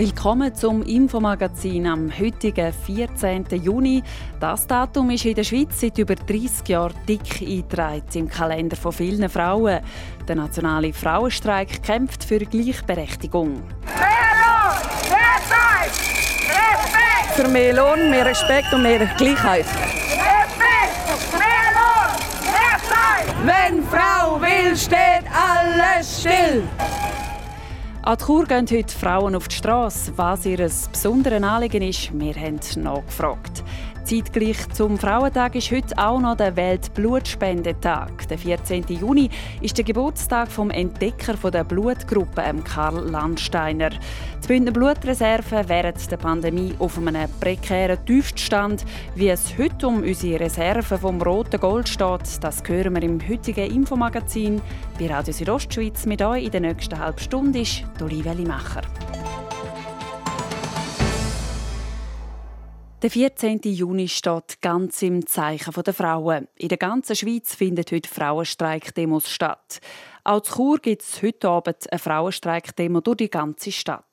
Willkommen zum Infomagazin am heutigen 14. Juni. Das Datum ist in der Schweiz seit über 30 Jahren dick eingetragen im Kalender von vielen Frauen. Der nationale Frauenstreik kämpft für Gleichberechtigung. Mehr Lohn, mehr Zeit, Respekt! Für mehr Lohn, mehr Respekt und mehr Gleichheit. Respekt, mehr Lohn, mehr Zeit! Wenn Frau will, steht alles still. An die Chur gehen heute Frauen auf die Straße. Was ihr besonderes Anliegen ist, wir haben nachgefragt. Zeitgleich zum Frauentag ist heute auch noch der Weltblutspendetag. Der 14. Juni ist der Geburtstag vom Entdecker der Blutgruppe, Karl Landsteiner. Die Bündner Blutreserven während der Pandemie auf einem prekären Tiefstand. Wie es heute um unsere Reserven vom roten Gold steht, das hören wir im heutigen Infomagazin. Bei Radio Südostschweiz mit euch in der nächsten halben Stunde ist Olivia Limacher. Der 14. Juni steht ganz im Zeichen der Frauen. In der ganzen Schweiz findet heute Frauenstreik-Demos statt. Auch zu Chur gibt es heute Abend eine Frauenstreik-Demo durch die ganze Stadt.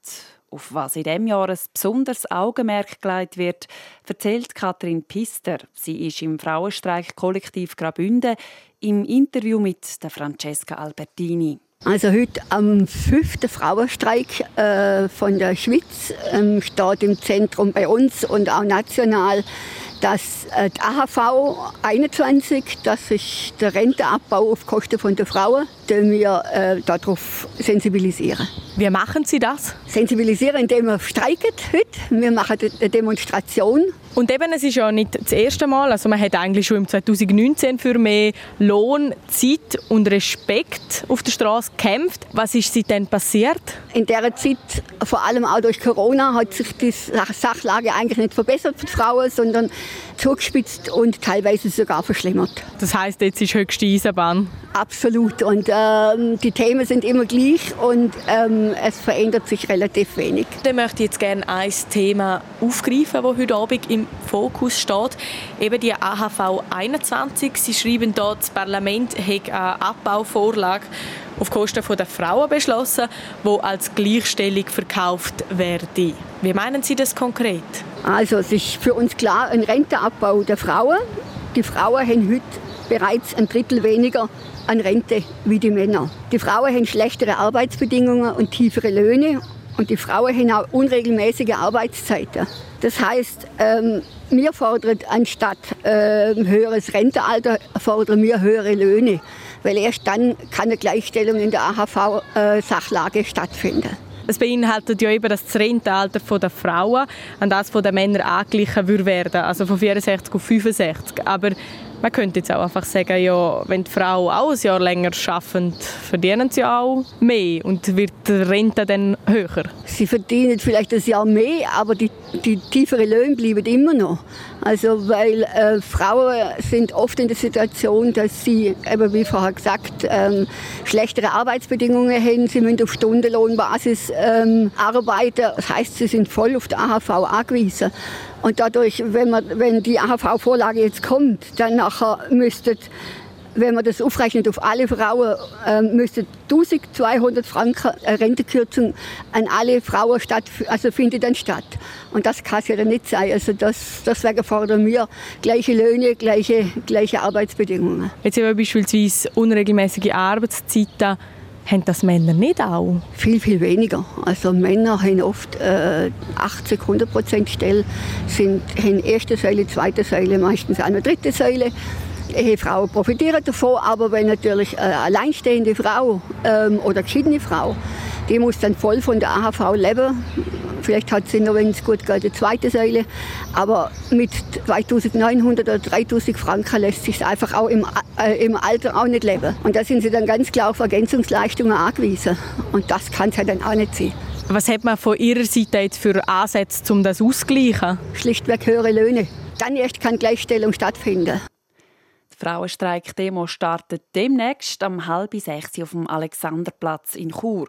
Auf was in diesem Jahr ein besonderes Augenmerk gelegt wird, erzählt Katrin Pister. Sie ist im Frauenstreik Kollektiv Grabünde im Interview mit der Francesca Albertini. Also heute am fünften Frauenstreik äh, von der Schweiz ähm, steht im Zentrum bei uns und auch national dass äh, die AHV 21, das ist der Renteabbau auf Kosten von der Frauen, den wir äh, darauf sensibilisieren. Wie machen Sie das? Sensibilisieren, indem wir streiken heute. Wir machen eine Demonstration. Und eben, es ist ja nicht das erste Mal, also man hat eigentlich schon im 2019 für mehr Lohn, Zeit und Respekt auf der Straße gekämpft. Was ist seitdem passiert? In dieser Zeit, vor allem auch durch Corona, hat sich die Sachlage eigentlich nicht verbessert für die Frauen, sondern zugespitzt und teilweise sogar verschlimmert. Das heißt, jetzt ist höchste Eisenbahn? Absolut. Und ähm, die Themen sind immer gleich und ähm, es verändert sich relativ wenig. Dann möchte ich jetzt gerne ein Thema aufgreifen, das heute Abend im Fokus steht. Eben die AHV 21. Sie schreiben dort, das Parlament hat eine Abbauvorlage auf Kosten der Frauen beschlossen, wo als Gleichstellung verkauft werde. Wie meinen Sie das konkret? Also es ist für uns klar ein Renteabbau der Frauen. Die Frauen haben heute bereits ein Drittel weniger an Rente wie die Männer. Die Frauen haben schlechtere Arbeitsbedingungen und tiefere Löhne und die Frauen haben auch unregelmäßige Arbeitszeiten. Das heißt, ähm, wir fordern anstatt äh, höheres Rentealter, fordern wir höhere Löhne, weil erst dann kann eine Gleichstellung in der AHV-Sachlage äh, stattfinden. Es beinhaltet ja eben, dass das Rentenalter der Frauen an das der Männer angeglichen werden also von 64 auf 65. Aber man könnte jetzt auch einfach sagen, ja, wenn die Frauen auch ein Jahr länger arbeiten, verdienen sie auch mehr und wird die Rente dann höher. Sie verdienen vielleicht ein Jahr mehr, aber die, die tieferen Löhne bleiben immer noch. Also weil äh, Frauen sind oft in der Situation, dass sie, eben wie vorher gesagt, ähm, schlechtere Arbeitsbedingungen haben. Sie müssen auf Stundenlohnbasis ähm, arbeiten. Das heißt, sie sind voll auf die AHV angewiesen. Und dadurch, wenn, man, wenn die AHV-Vorlage jetzt kommt, dann nachher müsste, wenn man das aufrechnet auf alle Frauen, äh, müsste 1200 Franken Rentekürzung an alle Frauen statt, also findet dann statt. Und das kann es ja dann nicht sein. Also das, deswegen fordern wir gleiche Löhne, gleiche, gleiche Arbeitsbedingungen. Jetzt wir beispielsweise unregelmäßige Arbeitszeiten haben das Männer nicht auch? Viel, viel weniger. Also Männer haben oft äh, 80, 100 Prozent Stelle, sind, haben erste Säule, zweite Säule, meistens eine dritte Säule. Ehefrauen profitieren davon, aber wenn natürlich eine alleinstehende Frau ähm, oder geschiedene Frau, die muss dann voll von der AHV leben, Vielleicht hat sie noch, wenn es gut geht, eine zweite Säule. Aber mit 2900 oder 3000 Franken lässt sich einfach auch im, äh, im Alter auch nicht leben. Und da sind sie dann ganz klar auf Ergänzungsleistungen angewiesen. Und das kann es ja dann auch nicht sein. Was hat man von Ihrer Seite jetzt für Ansätze, um das auszugleichen? Schlichtweg höhere Löhne. Dann erst kann Gleichstellung stattfinden. Die Frauenstreik-Demo startet demnächst am halb sechs auf dem Alexanderplatz in Chur.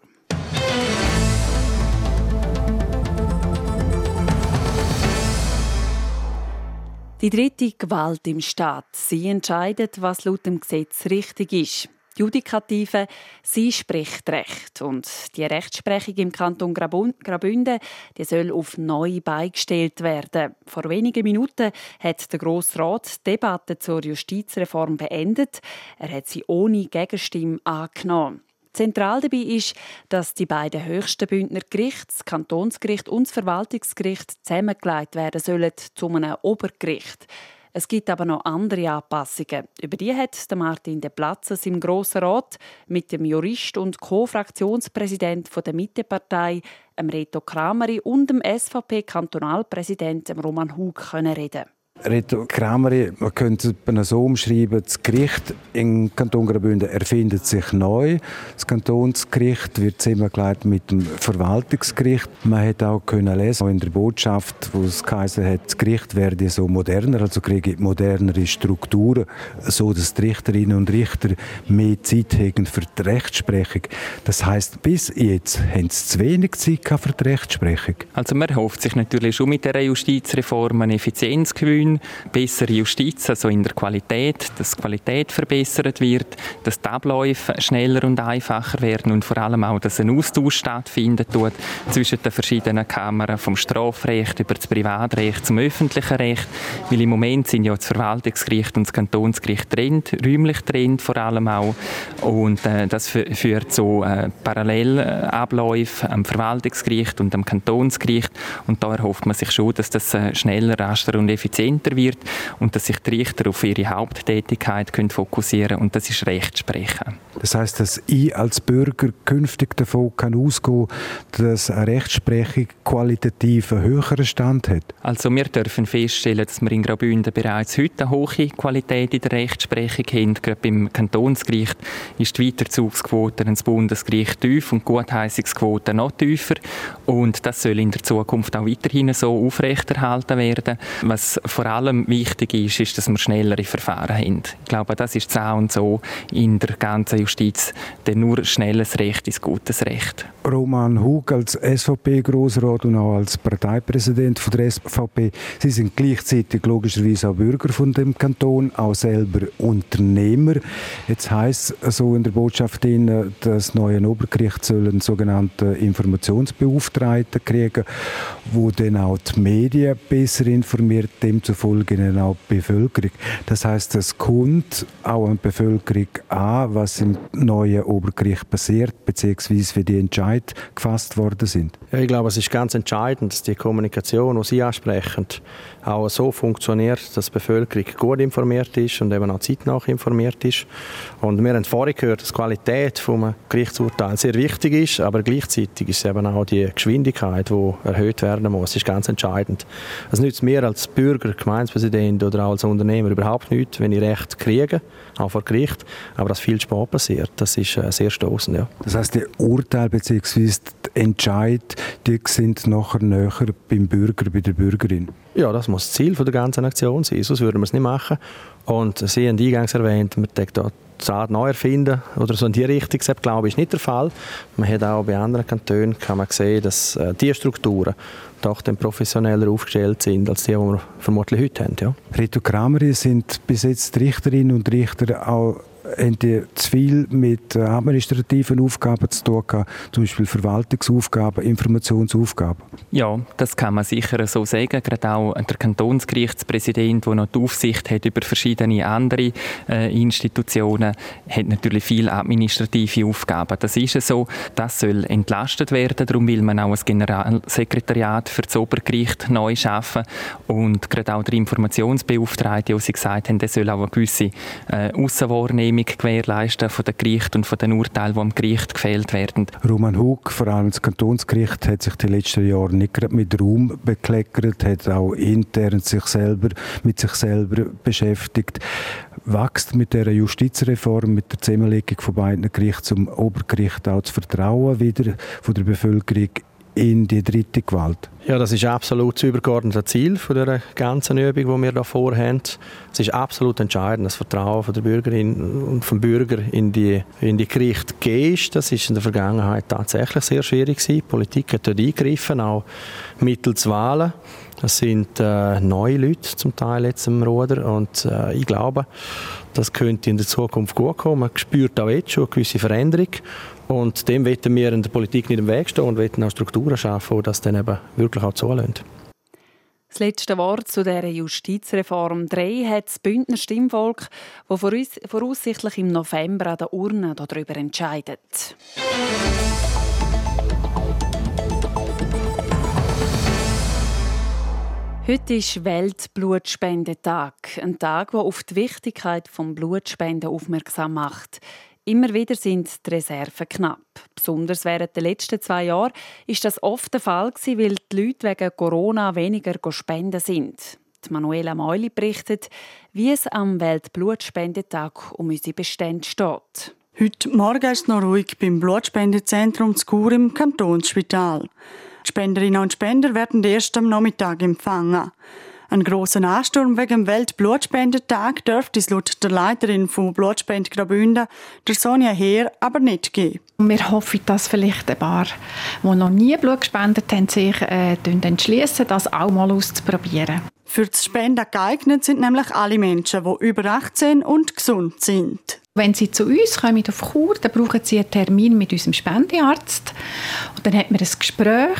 Die dritte Gewalt im Staat. Sie entscheidet, was laut dem Gesetz richtig ist. Die Judikative, sie spricht Recht. Und die Rechtsprechung im Kanton Graubünden die soll auf neu beigestellt werden. Vor wenigen Minuten hat der Grosse Rat die Debatte zur Justizreform beendet. Er hat sie ohne Gegenstimme angenommen. Zentral dabei ist, dass die beiden höchsten Bündner Gerichte, das Kantonsgericht und das Verwaltungsgericht, zusammengelegt werden sollen zu einem Obergericht. Es gibt aber noch andere Anpassungen. Über die hat Martin De Platzes im Grossen Rat mit dem Jurist und Co-Fraktionspräsident der Mittepartei, Reto Krameri, und dem SVP-Kantonalpräsident Roman Hug reden. Reto Krameri, man könnte es so umschreiben, das Gericht im Kanton Graubünden erfindet sich neu. Das Kantonsgericht wird zusammengelegt mit dem Verwaltungsgericht. Man hat auch können lesen in der Botschaft, wo es geheißen hat, das Gericht werde so moderner, also kriege modernere Strukturen, so dass die Richterinnen und Richter mehr Zeit haben für die Rechtsprechung. Das heißt, bis jetzt haben sie zu wenig Zeit für die Rechtsprechung. Also man hofft sich natürlich schon mit der Justizreform eine Effizienzgewinn Gewinn, bessere Justiz, also in der Qualität, dass die Qualität verbessert wird, dass die Abläufe schneller und einfacher werden und vor allem auch, dass ein Austausch stattfindet tut zwischen den verschiedenen Kammern, vom Strafrecht über das Privatrecht zum öffentlichen Recht, weil im Moment sind ja das Verwaltungsgericht und das Kantonsgericht trennt, räumlich trennt vor allem auch. Und äh, das führt zu äh, Parallelabläufen am Verwaltungsgericht und am Kantonsgericht. Und da erhofft man sich schon, dass das äh, schneller, raster und effizienter effizienter wird und dass sich die Richter auf ihre Haupttätigkeit können fokussieren können und das ist Rechtsprechen. Das heißt, dass ich als Bürger künftig davon kann ausgehen dass eine Rechtsprechung qualitativ einen höheren Stand hat? Also wir dürfen feststellen, dass wir in Graubünden bereits heute eine hohe Qualität in der Rechtsprechung haben. Gerade beim Kantonsgericht ist die Weiterzugsquote ins Bundesgericht tief und die Gutheissungsquote noch tiefer. Und das soll in der Zukunft auch weiterhin so aufrechterhalten werden. Was vor allem wichtig ist, ist, dass wir schnellere Verfahren haben. Ich glaube, das ist das und so in der ganzen Justiz, denn nur schnelles Recht ist gutes Recht. Roman Hug als SVP-Grossrat und auch als Parteipräsident von der SVP, Sie sind gleichzeitig logischerweise auch Bürger von dem Kanton, auch selber Unternehmer. Jetzt heißt es so in der Botschaft, das neue Obergericht soll einen sogenannten Informationsbeauftragten kriegen, wo dann auch die Medien besser informiert, dem demzufolge auch die Bevölkerung. Das heißt, es kommt auch an die Bevölkerung an, was im neuen Obergericht passiert, beziehungsweise wie die Entscheid gefasst worden sind. Ja, ich glaube, es ist ganz entscheidend, dass die Kommunikation, die Sie ansprechen, auch so funktioniert, dass die Bevölkerung gut informiert ist und eben auch zeitnah informiert ist. Und wir haben vorhin gehört, dass die Qualität des Gerichtsurteils sehr wichtig ist, aber gleichzeitig ist eben auch die Geschwindigkeit, die erhöht werden muss. Ist ganz entscheidend. Es nützt mir als Bürger, Gemeindepräsident oder auch als Unternehmer überhaupt nichts, wenn ich Recht kriege, auch vor Gericht, aber dass viel spät passiert, das ist äh, sehr stoßend. Ja. Das heißt, die Urteile bzw. die Entscheid, die sind nachher näher beim Bürger, bei der Bürgerin? Ja, das muss das Ziel der ganzen Aktion sein, sonst würden wir es nicht machen. Und Sie haben eingangs erwähnt, man denkt dort Saat neu erfinden oder so in die Richtung, das glaube ich, ist nicht der Fall. Man hat auch bei anderen Kantonen kann man sehen, dass äh, die Strukturen doch dann professioneller aufgestellt sind als die, die wir vermutlich heute haben. Ja. Rito Kramer sind bis jetzt Richterinnen und Richter auch haben die zu viel mit äh, administrativen Aufgaben zu tun gehabt, zum Beispiel Verwaltungsaufgaben, Informationsaufgaben? Ja, das kann man sicher so sagen. Gerade auch der Kantonsgerichtspräsident, der noch die Aufsicht hat über verschiedene andere äh, Institutionen, hat natürlich viele administrative Aufgaben. Das ist so. Das soll entlastet werden. Darum will man auch ein Generalsekretariat für das Obergericht neu schaffen. Und gerade auch der Informationsbeauftragte, der Sie gesagt haben, der soll auch eine gewisse äh, Aussenwahrnehmung Abstimmung gewährleisten von den Gerichten und von den Urteilen, die am Gericht gefällt werden. Roman Hug, vor allem das Kantonsgericht, hat sich die letzten Jahre nicht gerade mit Ruhm bekleckert, hat auch intern sich selber, mit sich selber beschäftigt. Wächst mit der Justizreform, mit der Zusammenlegung von beiden Gerichten zum Obergericht auch das Vertrauen wieder von der Bevölkerung in die dritte Gewalt? Ja, das ist absolut das übergeordnete Ziel von der ganzen Übung, die wir da vorhaben. Es ist absolut entscheidend, das Vertrauen von der Bürgerin und vom Bürger in die, in die Gerichte ist. Das ist in der Vergangenheit tatsächlich sehr schwierig gewesen. Die Politik hat dort eingegriffen, auch mittels Wahlen. Das sind äh, neue Leute zum Teil jetzt im Ruder und äh, ich glaube, das könnte in der Zukunft gut kommen. Man spürt auch jetzt schon eine gewisse Veränderung und dem wollen wir in der Politik nicht im Weg stehen und wollen auch Strukturen schaffen, die das dann eben wirklich auch zulassen. Das letzte Wort zu dieser Justizreform 3 hat das Bündner Stimmvolk, das voraussichtlich im November an der Urne darüber entscheidet. Heute ist Weltblutspendetag. Ein Tag, der auf die Wichtigkeit des Blutspenden aufmerksam macht. Immer wieder sind die Reserven knapp. Besonders während der letzten zwei Jahre ist das oft der Fall, weil die Leute wegen Corona weniger spenden sind. Die Manuela Meuli berichtet, wie es am Weltblutspendetag um unsere Bestände steht. Heute Morgen ist es noch ruhig beim Blutspendezentrum Chur im Kantonsspital. Spenderinnen und Spender werden erst am Nachmittag empfangen. Ein grossen Ansturm wegen dem Weltblutspendetag dürfte es laut der Leiterin von Blutspende Graubünden, der Sonja Heer, aber nicht geben. Wir hoffen, dass vielleicht ein paar, die noch nie Blut gespendet haben, sich äh, entschließen, das auch mal auszuprobieren. Für das Spenden geeignet sind nämlich alle Menschen, die über 18 und gesund sind. Wenn Sie zu uns kommen auf Kur, dann brauchen Sie einen Termin mit unserem Spendearzt. Und dann hat man ein Gespräch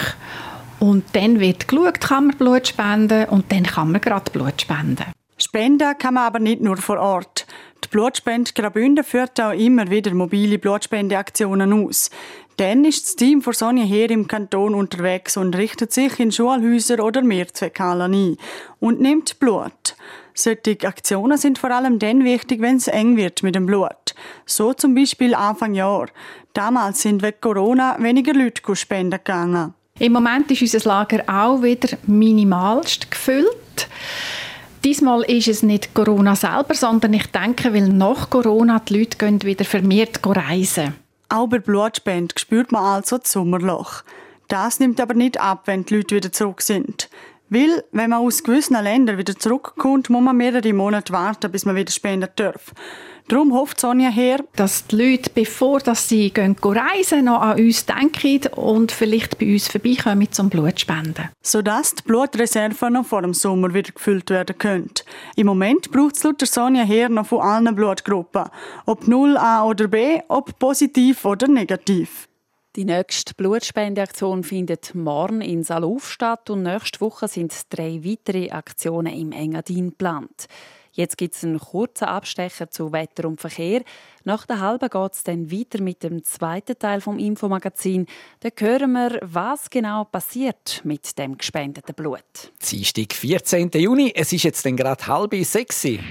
und dann wird geschaut, kann man Blut spenden und dann kann man gerade Blut spenden. Spenden kann man aber nicht nur vor Ort. Die Blutspende Graubünden führt auch immer wieder mobile Blutspendeaktionen aus. Dann ist das Team von Sonja Heer im Kanton unterwegs und richtet sich in Schulhäuser oder Mehrzweckhallen ein und nimmt Blut. Solche Aktionen sind vor allem dann wichtig, wenn es eng wird mit dem Blut. So zum Beispiel Anfang Jahr. Damals sind wegen Corona weniger Leute spenden gegangen. Im Moment ist unser Lager auch wieder minimalst gefüllt. Diesmal ist es nicht Corona selber, sondern ich denke, weil nach Corona die Leute gehen wieder vermehrt reisen. Auch bei Blutspende spürt man also das Sommerloch. Das nimmt aber nicht ab, wenn die Leute wieder zurück sind. Weil, wenn man aus gewissen Ländern wieder zurückkommt, muss man mehrere Monate warten, bis man wieder spenden darf. Darum hofft Sonja her, dass die Leute, bevor dass sie gehen, reisen, noch an uns denken und vielleicht bei uns vorbeikommen zum Blutspenden. Sodass die Blutreserven noch vor dem Sommer wieder gefüllt werden können. Im Moment braucht es laut Sonja her noch von allen Blutgruppen. Ob 0A oder B, ob positiv oder negativ. Die nächste Blutspendeaktion findet morgen in Saluf statt und nächste Woche sind drei weitere Aktionen im Engadin geplant. Jetzt gibt es einen kurzen Abstecher zu Wetter und Verkehr. Nach der halben geht es dann weiter mit dem zweiten Teil vom Infomagazin. Da hören wir, was genau passiert mit dem gespendeten Blut. Dienstag, 14. Juni. Es ist jetzt gerade halb sechs. Wetter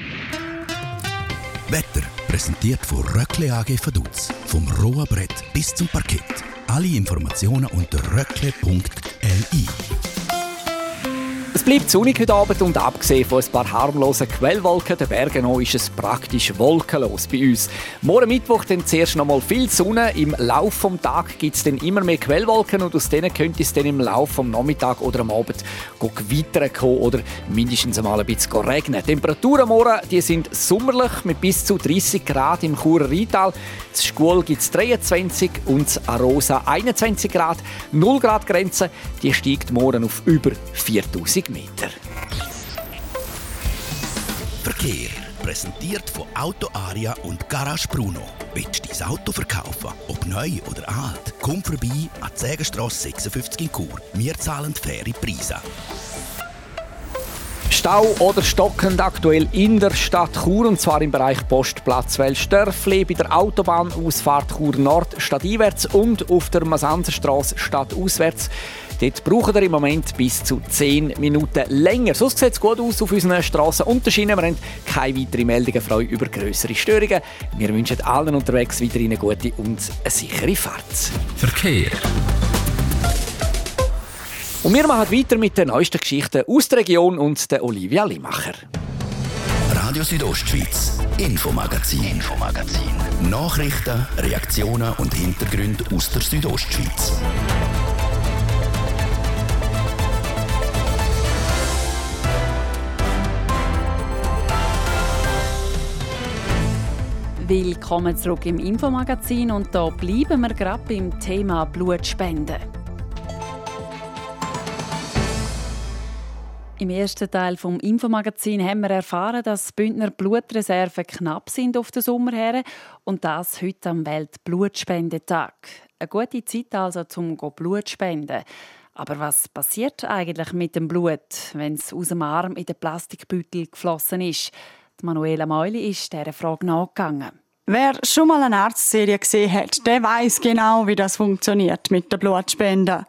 präsentiert von Röckle AG Vaduz. Vom rohen Brett bis zum Parkett. Alle Informationen unter röckle.li. Es bleibt sonnig heute Abend und abgesehen von ein paar harmlosen Quellwolken der Bergen ist es praktisch wolkenlos bei uns. Morgen Mittwoch dann zuerst noch mal viel Sonne. Im Laufe des Tages gibt es dann immer mehr Quellwolken und aus denen könnte es dann im Laufe des Nachmittags oder am Abend Gewitter kommen oder mindestens einmal ein bisschen regnen. Die Temperaturen morgen die sind sommerlich mit bis zu 30 Grad im Churer Rheintal. Das Schkuhl gibt es 23 und das Arosa 21 Grad. 0 Grad Grenze die steigt morgen auf über 4000 Meter. Verkehr präsentiert von Auto Aria und Garage Bruno. Willst du dein Auto verkaufen, ob neu oder alt? Komm vorbei an die Sägenstrasse 56 in Chur. Wir zahlen faire Preise. Stau oder stockend aktuell in der Stadt Chur und zwar im Bereich Postplatz Welsdörfli, bei der Autobahnausfahrt Chur Nord stadteinwärts und auf der Masanzerstraße stadtauswärts. Dort brauchen wir im Moment bis zu 10 Minuten länger. Sonst sieht es gut aus auf unseren Straßen und Wir haben keine weiteren Meldungen frei über größere Störungen. Wir wünschen allen unterwegs weiterhin eine gute und eine sichere Fahrt. Verkehr. Und wir machen weiter mit den neuesten Geschichten aus der Region und der Olivia Limacher. Radio Südostschweiz, Infomagazin, Infomagazin. Nachrichten, Reaktionen und Hintergründe aus der Südostschweiz. Willkommen zurück im Infomagazin und da bleiben wir gerade beim Thema Blutspenden. Im ersten Teil vom Infomagazin haben wir erfahren, dass Bündner Blutreserven knapp sind auf den Sommer und das heute am Weltblutspendetag. Eine gute Zeit also zum Blut spenden. Aber was passiert eigentlich mit dem Blut, wenn es aus dem Arm in den Plastikbeutel geflossen ist? Die Manuela Meuli ist dieser Frage nachgegangen. Wer schon mal eine Arztserie gesehen hat, der weiß genau, wie das funktioniert mit der Blutspende.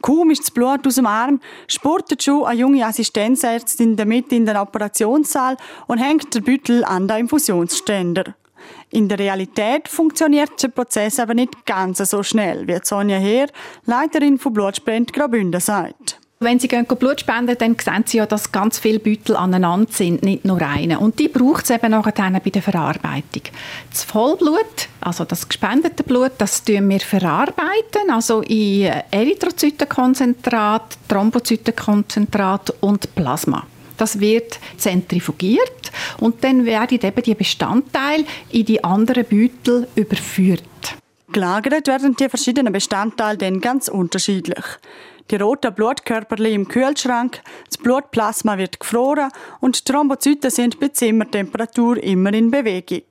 Kaum ist das Blut aus dem Arm, spurtet schon eine junge Assistenzärztin damit in den Operationssaal und hängt den Büttel an den Infusionsständer. In der Realität funktioniert der Prozess aber nicht ganz so schnell, wie Sonja Heer, Leiterin von Blutspende Graubünden, sagt. Wenn Sie gehen Blut spenden, dann sehen Sie ja, dass ganz viele Beutel aneinander sind, nicht nur eine. Und die braucht es eben nachher bei der Verarbeitung. Das Vollblut, also das gespendete Blut, das tun wir verarbeiten, also in Erythrozytenkonzentrat, Thrombozytenkonzentrat und Plasma. Das wird zentrifugiert und dann werden eben die Bestandteile in die anderen Beutel überführt. Gelagert werden die verschiedenen Bestandteile dann ganz unterschiedlich. Die roten Blutkörper im Kühlschrank, das Blutplasma wird gefroren und die Thrombozyten sind bei Zimmertemperatur immer in Bewegung.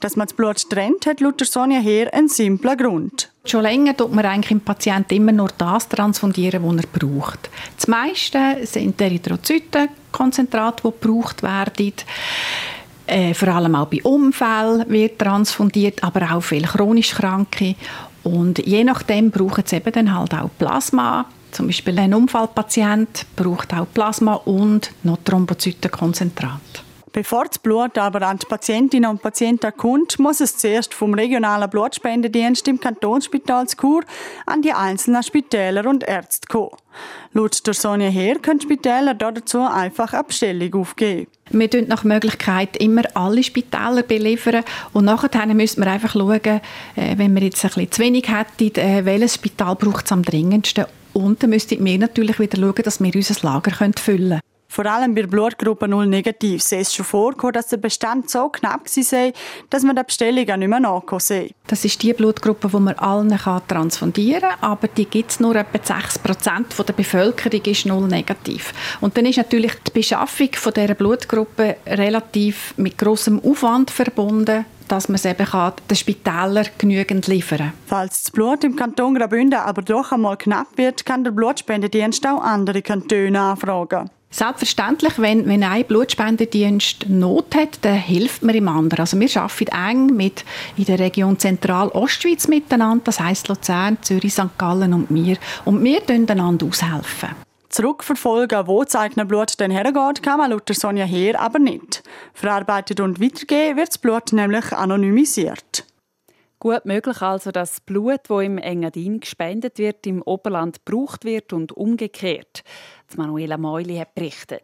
Dass man das Blut trennt, hat Luther Sonja Heer einen simplen Grund. Schon länger tut man eigentlich im Patienten immer nur das transfundieren, was er braucht. Das meiste sind Erythrozytenkonzentrate, die gebraucht werden. Äh, vor allem auch bei Unfällen wird transfundiert, aber auch viele chronisch Kranke. Und je nachdem brauchen sie eben dann halt auch Plasma. Zum Beispiel ein Unfallpatient braucht auch Plasma und noch Thrombozytenkonzentrat. Bevor das Blut aber an die Patientinnen und Patienten kommt, muss es zuerst vom regionalen Blutspendedienst im Kantonsspital Chur an die einzelnen Spitäler und Ärzte kommen. Laut der Sonja Heer können Spitäler dazu einfach eine Bestellung aufgeben. Wir tun nach Möglichkeit immer alle Spitäler beliefern und nachher müssen wir einfach schauen, äh, wenn wir jetzt ein bisschen zu wenig hätten, äh, welches Spital braucht es am dringendsten und dann müssten wir natürlich wieder schauen, dass wir unser Lager füllen können. Vor allem bei Blutgruppe 0 negativ sei es schon vorgekommen, dass der Bestand so knapp war, dass man der Bestellung auch nicht mehr nachkommen Das ist die Blutgruppe, die man allen transfundieren kann, aber die gibt es nur etwa 6 Prozent der Bevölkerung ist 0 negativ. Und dann ist natürlich die Beschaffung von dieser Blutgruppe relativ mit großem Aufwand verbunden dass man es eben kann, den Spitälern genügend liefern kann. Falls das Blut im Kanton Graubünden aber doch einmal knapp wird, kann der Blutspendedienst auch andere Kantone anfragen. Selbstverständlich, wenn, wenn ein Blutspendedienst Not hat, dann hilft man im anderen. Also wir arbeiten eng mit in der Region Zentral-Ostschweiz miteinander, das heisst Luzern, Zürich, St. Gallen und wir. Und wir helfen einander aushelfen. Zurückverfolgen, wo das eigene Blut dann hergeht, kann man laut Sonja Heer aber nicht. Verarbeitet und weitergegeben wird das Blut nämlich anonymisiert. Gut möglich also, dass das Blut, das im Engadin gespendet wird, im Oberland gebraucht wird und umgekehrt. Die Manuela Meuli hat berichtet.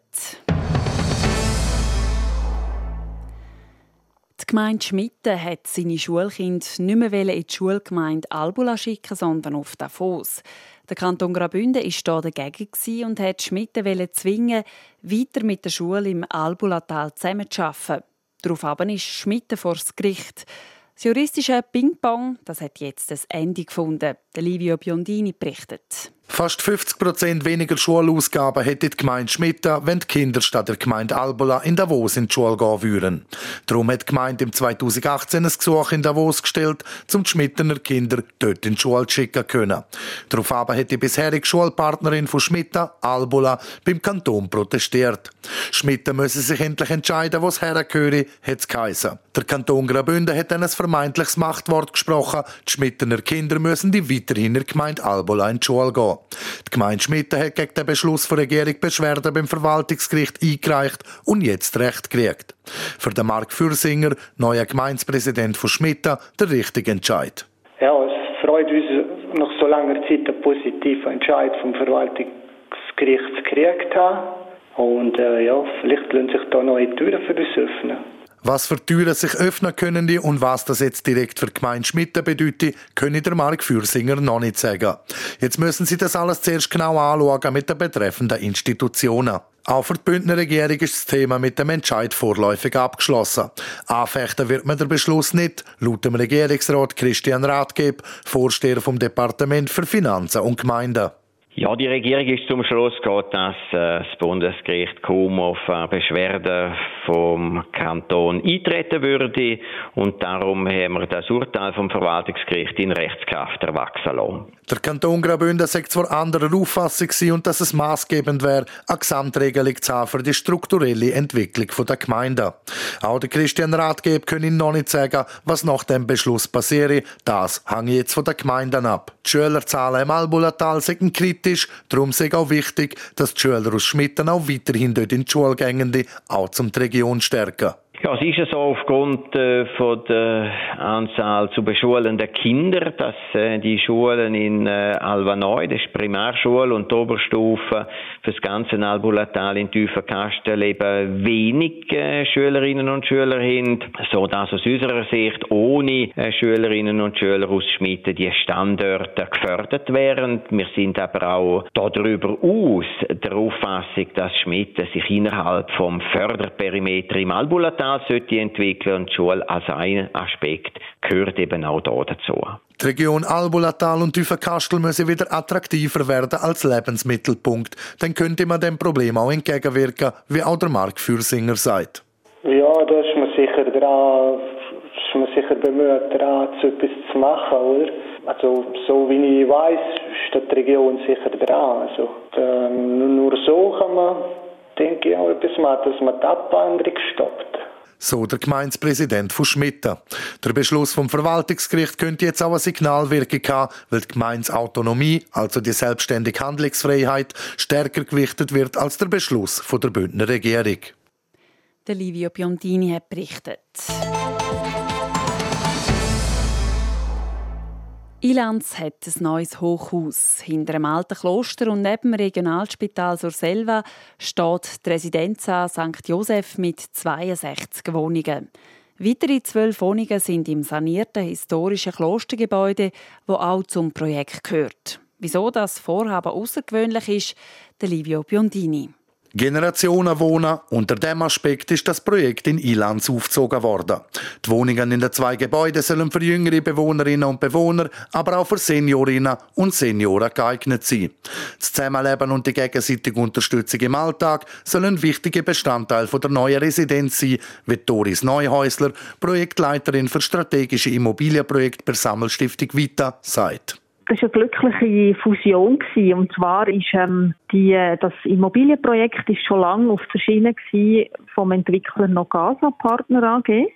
Die Gemeinde Schmitten hat seine Schulkinder nicht mehr in die Schulgemeinde Albula schicken, sondern auf Davos. Der Kanton Graubünden war hier dagegen und hat Schmitten zwingen, weiter mit der Schule im Albulatal zusammenzuarbeiten. Daraufhin ist Schmitten vor das Gericht. Das juristische Ping-Pong hat jetzt ein Ende gefunden. Livio Biondini berichtet. Fast 50 Prozent weniger Schulausgaben hätte die Gemeinde Schmitten, wenn die Kinder statt der Gemeinde Albola in Davos in die Schule gehen würden. Darum hat die Gemeinde im 2018 ein Gesuch in Davos gestellt, um die Schmittener Kinder dort in die Schule zu schicken können. Darauf aber hat die bisherige Schulpartnerin von Schmitten, Albola, beim Kanton protestiert. Schmitten müssen sich endlich entscheiden, wo es hergehöre, hat es geheißen. Der Kanton Graubünden hat dann ein vermeintliches Machtwort gesprochen, die Schmittener Kinder müssen die weiterhin in der Gemeinde Albola in die Schule gehen. Die Gemeinde Schmitten hat gegen den Beschluss der Regierung Beschwerden beim Verwaltungsgericht eingereicht und jetzt Recht gekriegt. Für den Mark Fürsinger, neuer Gemeindepräsident von Schmitten, der richtige Entscheid. Ja, es freut uns nach so langer Zeit einen positiven Entscheid vom Verwaltungsgericht gekriegt haben. Und äh, ja, vielleicht lassen sich da neue Türen für uns öffnen. Was für Türen sich öffnen können und was das jetzt direkt für die Gemeinde Schmitten bedeutet, können der Mark Fürsinger noch nicht sagen. Jetzt müssen Sie das alles zuerst genau anschauen mit den betreffenden Institutionen. Auch für die Bündner Regierung ist das Thema mit dem Entscheid vorläufig abgeschlossen. Anfechten wird man den Beschluss nicht, laut dem Regierungsrat Christian Rathgeb, Vorsteher vom Departement für Finanzen und Gemeinden. Ja, die Regierung ist zum Schluss gekommen, dass äh, das Bundesgericht kaum auf äh, Beschwerden vom Kanton eintreten würde und darum haben wir das Urteil vom Verwaltungsgericht in Rechtskraft erwachsen lassen. Der Kanton Graubünden sagt zwar anderer Auffassung und dass es maßgebend wäre, eine Gesamtregelung zu haben für die strukturelle Entwicklung der Gemeinde. Auch der Christian Ratgeber können noch nicht sagen, was nach dem Beschluss passiere. Das hängt jetzt von den Gemeinden ab. Die Schülerzahlen im Albulatal sind kritisch, darum ist auch wichtig, dass die Schüler aus Schmitten auch weiterhin dort in die Schule gehen, auch zum die Region stärken. Ja, es ist ja so aufgrund äh, von der Anzahl zu beschulenden Kinder, dass äh, die Schulen in äh, Alvanoi, das ist Primarschule und die Oberstufe für das ganze Albulatal in Tüfenkastenleben wenig äh, Schülerinnen und Schüler haben, so dass aus unserer Sicht ohne äh, Schülerinnen und Schüler aus Schmitten die Standorte gefördert wären. Wir sind aber auch darüber aus der Auffassung, dass Schmitten sich innerhalb vom Förderperimeter im Albulatal Internat sollte entwickeln und die Schule als ein Aspekt gehört eben auch da dazu. Die Region Albulatal und Tüfenkastel müssen wieder attraktiver werden als Lebensmittelpunkt. Dann könnte man dem Problem auch entgegenwirken, wie auch der Mark Fürsinger sagt. Ja, da ist man sicher dran, ist man sicher bemüht, daran so etwas zu machen, oder? Also, so wie ich weiß, ist die Region sicher dran. Also, da, nur so kann man, denke ich, auch etwas machen, dass man die Abwanderung stoppt so der Gemeindepräsident von Schmitten. Der Beschluss vom Verwaltungsgericht könnte jetzt auch eine Signalwirkung haben, weil die Gemeinsautonomie, also die selbstständige Handlungsfreiheit, stärker gewichtet wird als der Beschluss von der Bündner Regierung. Der Livio Biondini hat berichtet. Ilanz hat ein neues Hochhaus. Hinter dem alten Kloster und neben dem Regionalspital Surselva steht die Residenz St. Josef mit 62 Wohnungen. Weitere zwölf Wohnungen sind im sanierten historischen Klostergebäude, wo auch zum Projekt gehört. Wieso das Vorhaben außergewöhnlich ist, der Livio Biondini. Generationen wohnen. Unter dem Aspekt ist das Projekt in Ilanz aufgezogen worden. Die Wohnungen in den zwei Gebäuden sollen für jüngere Bewohnerinnen und Bewohner, aber auch für Seniorinnen und Senioren geeignet sein. Das Zusammenleben und die gegenseitige Unterstützung im Alltag sollen wichtige Bestandteil der neuen Residenz sein, wie Doris Neuhäusler, Projektleiterin für strategische Immobilienprojekte per Sammelstiftung Vita, sagt das war eine glückliche Fusion gewesen. und zwar ist ähm, die, das Immobilienprojekt ist schon lange auf der Schiene vom Entwickler Nogasa Partner AG.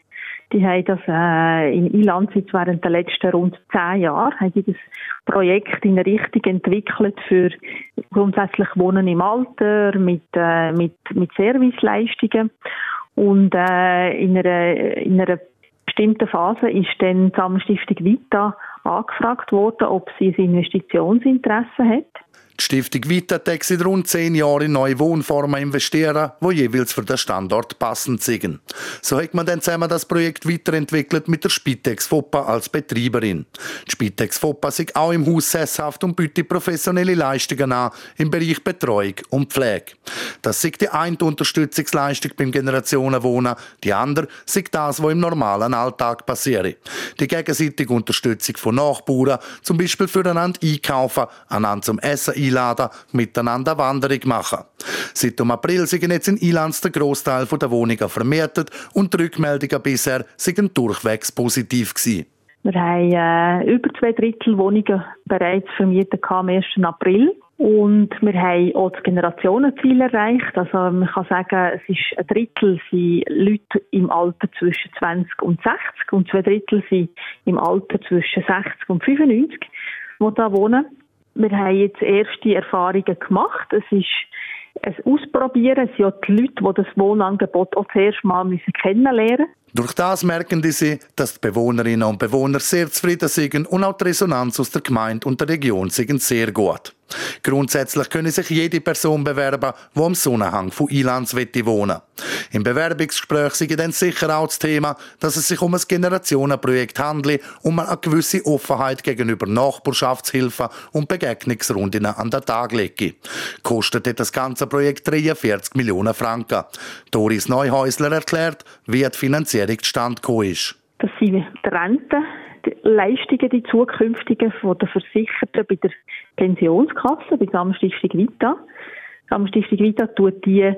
Die haben das äh, in Ilanz jetzt während der letzten rund zehn Jahre haben die das Projekt in eine Richtung entwickelt für grundsätzlich Wohnen im Alter mit äh, mit mit Serviceleistungen und äh, in einer in einer bestimmten Phase ist dann die Sammelstiftung Vita angefragt worden, ob sie ein Investitionsinteresse hat. Die Stiftung Vitatex seit rund zehn Jahren in neue Wohnformen investieren, wo jeweils für den Standort passend sind. So hat man dann zusammen das Projekt weiterentwickelt mit der Spitex Foppa als Betreiberin. Die Spitex Foppa ist auch im Haus sesshaft und bietet professionelle Leistungen an im Bereich Betreuung und Pflege. Das ist die eine Unterstützungsleistung beim Generationenwohnen, die andere ist das, was im normalen Alltag passiert. Die gegenseitige Unterstützung von Nachbarn, zum Beispiel füreinander einkaufen, einander zum Essen einladen, miteinander Wanderung machen. Seit dem April sind jetzt in Ilanz der Großteil der Wohnungen vermietet und die Rückmeldungen bisher sind durchwegs positiv gewesen. Wir haben äh, über zwei Drittel Wohnungen bereits vermietet am 1. April. Und wir haben auch das Generationenziel erreicht. Also man kann sagen, es ist ein Drittel sind Leute im Alter zwischen 20 und 60 und zwei Drittel sind im Alter zwischen 60 und 95, die da wohnen. Wir haben jetzt erste Erfahrungen gemacht. Es ist ein Ausprobieren. Es sind auch die Leute, die das Wohnangebot auch zuerst mal müssen kennenlernen. Durch das merken sie, dass die Bewohnerinnen und Bewohner sehr zufrieden sind und auch die Resonanz aus der Gemeinde und der Region sind sehr gut. Grundsätzlich können sich jede Person bewerben, die am Sonnenhang von Ilanz wohnen Im Bewerbungsgespräch sei dann sicher auch das Thema, dass es sich um ein Generationenprojekt handelt und man eine gewisse Offenheit gegenüber Nachbarschaftshilfen und Begegnungsrunden an den Tag lege. Kostet das ganze Projekt 43 Millionen Franken. Doris Neuhäusler erklärt, wie die Finanzierung zustande gekommen ist. Das sind die Renten, Leistungen, die zukünftigen von den Versicherten bei der Pensionskasse, bei der Samenstiftung Vita. Die Samenstiftung Vita tut die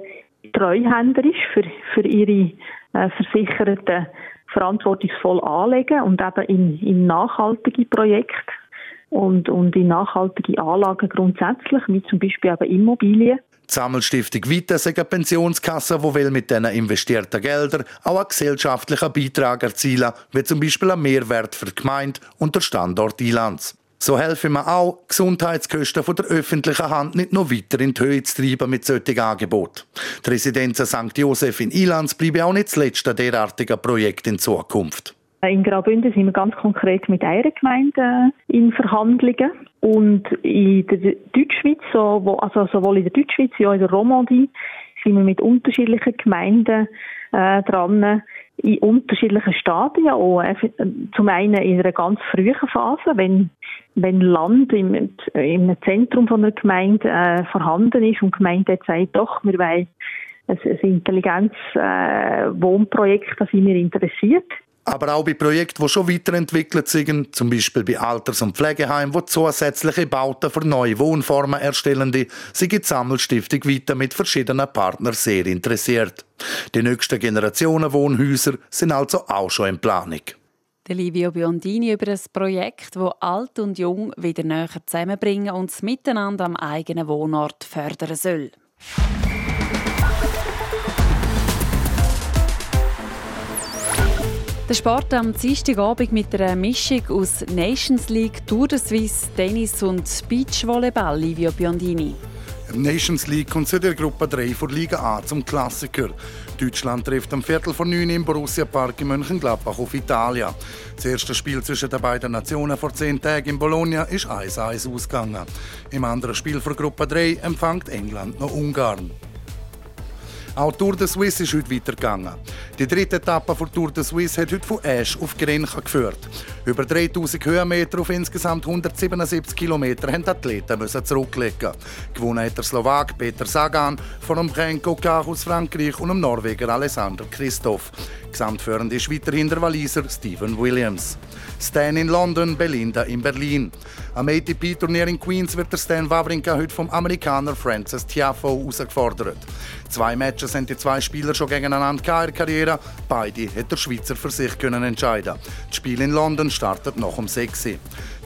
treuhänderisch für, für ihre äh, Versicherten verantwortungsvoll anlegen und eben in, in nachhaltige Projekte und, und in nachhaltige Anlagen grundsätzlich, wie zum Beispiel eben Immobilien. Die Sammelstiftung Vita ist eine Pensionskasse, die mit diesen investierten Geldern auch einen gesellschaftlichen Beitrag erzielen, wie zum Beispiel einen Mehrwert für die Gemeinde und den Standort Ilanz. So helfen wir auch, Gesundheitskosten von der öffentlichen Hand nicht noch weiter in die Höhe zu treiben mit solchen Angeboten. Die Residenz St. Josef in Ilanz bleibe auch nicht das letzte derartiger Projekt in Zukunft. In Graubünden sind wir ganz konkret mit einer Gemeinde in Verhandlungen. Und in der Deutschschweiz, also sowohl in der Deutschschweiz wie auch in der Romandie, sind wir mit unterschiedlichen Gemeinden äh, dran, in unterschiedlichen Stadien. Auch zum einen in einer ganz frühen Phase, wenn, wenn Land im, im Zentrum von einer Gemeinde äh, vorhanden ist und die Gemeinde sagt, doch, wir wollen ein, ein intelligentes äh, Wohnprojekt, das sind wir interessiert. Aber auch bei Projekten, die schon weiterentwickelt sind, zum Beispiel bei Alters- und Pflegeheimen, wo zusätzliche Bauten für neue Wohnformen erstellen, sind die Sammelstiftung weiter mit verschiedenen Partnern sehr interessiert. Die nächsten Generationen Wohnhäuser sind also auch schon in Planung. Der Livio Biondini über ein Projekt, das alt und jung wieder näher zusammenbringen und das Miteinander am eigenen Wohnort fördern soll. Der Sport am Dienstagabend mit einer Mischung aus Nations League, Tour de Suisse, Tennis und Beachvolleyball, Livio Biondini. Nations League kommt in der Gruppe 3 vor Liga A zum Klassiker. Deutschland trifft am Viertel vor 9 im Borussia Park in Mönchengladbach auf Italien. Das erste Spiel zwischen den beiden Nationen vor zehn Tagen in Bologna ist 1-1 ausgegangen. Im anderen Spiel vor Gruppe 3 empfängt England noch Ungarn. Auch Tour de Suisse ist heute weitergegangen. Die dritte Etappe der Tour de Suisse hat heute von Asch auf Grencha geführt. Über 3000 Höhenmeter auf insgesamt 177 Kilometer haben die Athleten zurücklegen. Gewonnen hat der Slowak Peter Sagan vor dem Renko Kach aus Frankreich und dem Norweger Alexander Christoph. Gesamtführend ist weiterhin der Waliser Stephen Williams. Stan in London, Belinda in Berlin. Am ATP-Turnier in Queens wird der Stan Wawrinka heute vom Amerikaner Francis Tiafoe herausgefordert. Zwei Matches sind die zwei Spieler schon gegeneinander in Karriere. Beide hat der Schweizer für sich können entscheiden. Das Spiel in London startet noch um 6 Uhr.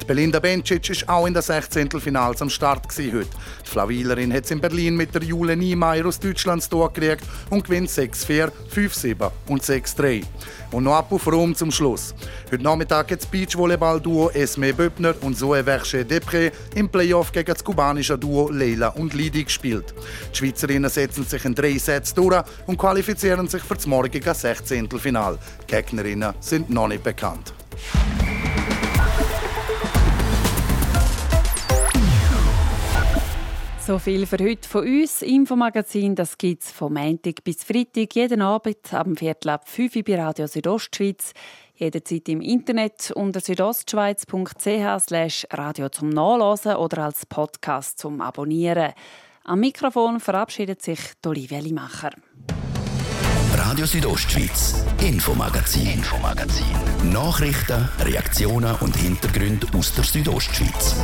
Die Belinda Bencic ist auch in der 16. Finals am Start heute. Die Flawilerin hat es in Berlin mit der Jule Niemeyer aus Deutschland zu gekriegt und gewinnt 6-4, 5-7 und 6-3. Und noch ab auf Rom zum Schluss. Heute Nachmittag hat das Beachvolleyball-Duo Esme Böbner und Zoe Verche Depré im Playoff gegen das kubanische Duo Leila und Lidi gespielt. Die Schweizerinnen setzen sich in drei Sätzen durch und qualifizieren sich für das morgige 16. Final. Die Gegnerinnen sind noch nicht bekannt. So viel für heute von uns. Infomagazin, das gibt es von Montag bis Freitag, jeden Abend am Viertel ab 5 Uhr bei Radio Südostschweiz. Jederzeit im Internet unter südostschweiz.ch radio zum Nachlesen oder als Podcast zum Abonnieren. Am Mikrofon verabschiedet sich Olivia Limacher. Radio Südostschweiz, Infomagazin, Infomagazin. Nachrichten, Reaktionen und Hintergründe aus der Südostschweiz.